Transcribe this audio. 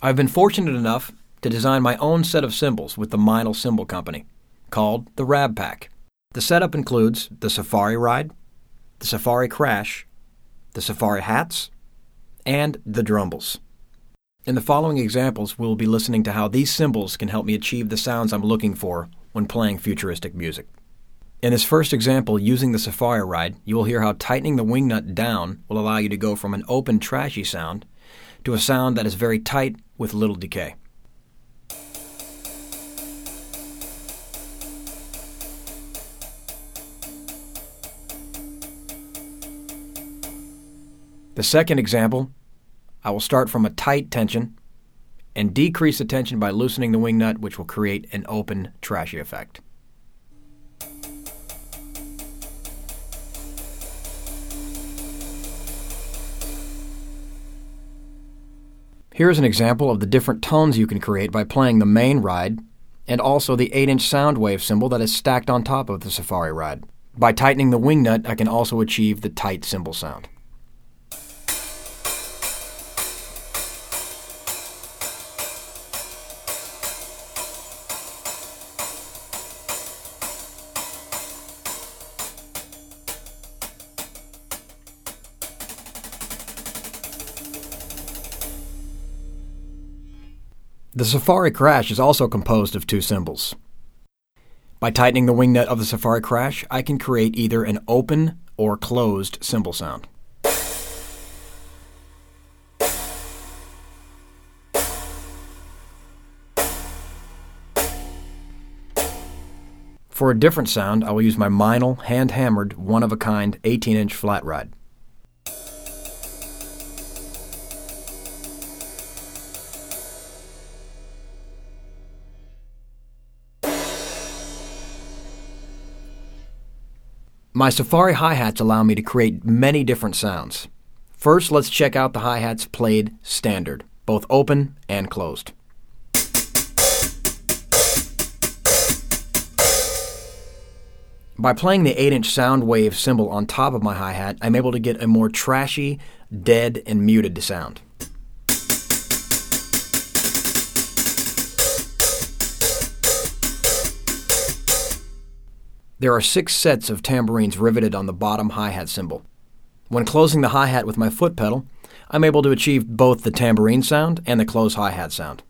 I've been fortunate enough to design my own set of cymbals with the Meinl Cymbal Company, called the Rabb Pack. The setup includes the Safari Ride, the Safari Crash, the Safari Hats, and the Drumbals. In the following examples, we'll be listening to how these cymbals can help me achieve the sounds I'm looking for when playing futuristic music. In this first example, using the Safari Ride, you will hear how tightening the wing nut down will allow you to go from an open, trashy sound to a sound that is very tight with little decay. The second example, I will start from a tight tension and decrease the tension by loosening the wing nut, which will create an open, trashy effect. Here's an example of the different tones you can create by playing the main ride and also the 8 inch sound wave cymbal that is stacked on top of the Safari ride. By tightening the wing nut, I can also achieve the tight cymbal sound. The Safari Crash is also composed of two cymbals. By tightening the wing nut of the Safari Crash, I can create either an open or closed cymbal sound. For a different sound, I will use my Meinl hand hammered, one of a kind 18 inch flat ride. My Safari hi-hats allow me to create many different sounds. First, let's check out the hi-hats played standard, both open and closed. By playing the 8-inch sound wave cymbal on top of my hi-hat, I'm able to get a more trashy, dead, and muted sound. There are six sets of tambourines riveted on the bottom hi-hat cymbal. When closing the hi-hat with my foot pedal, I'm able to achieve both the tambourine sound and the close hi-hat sound.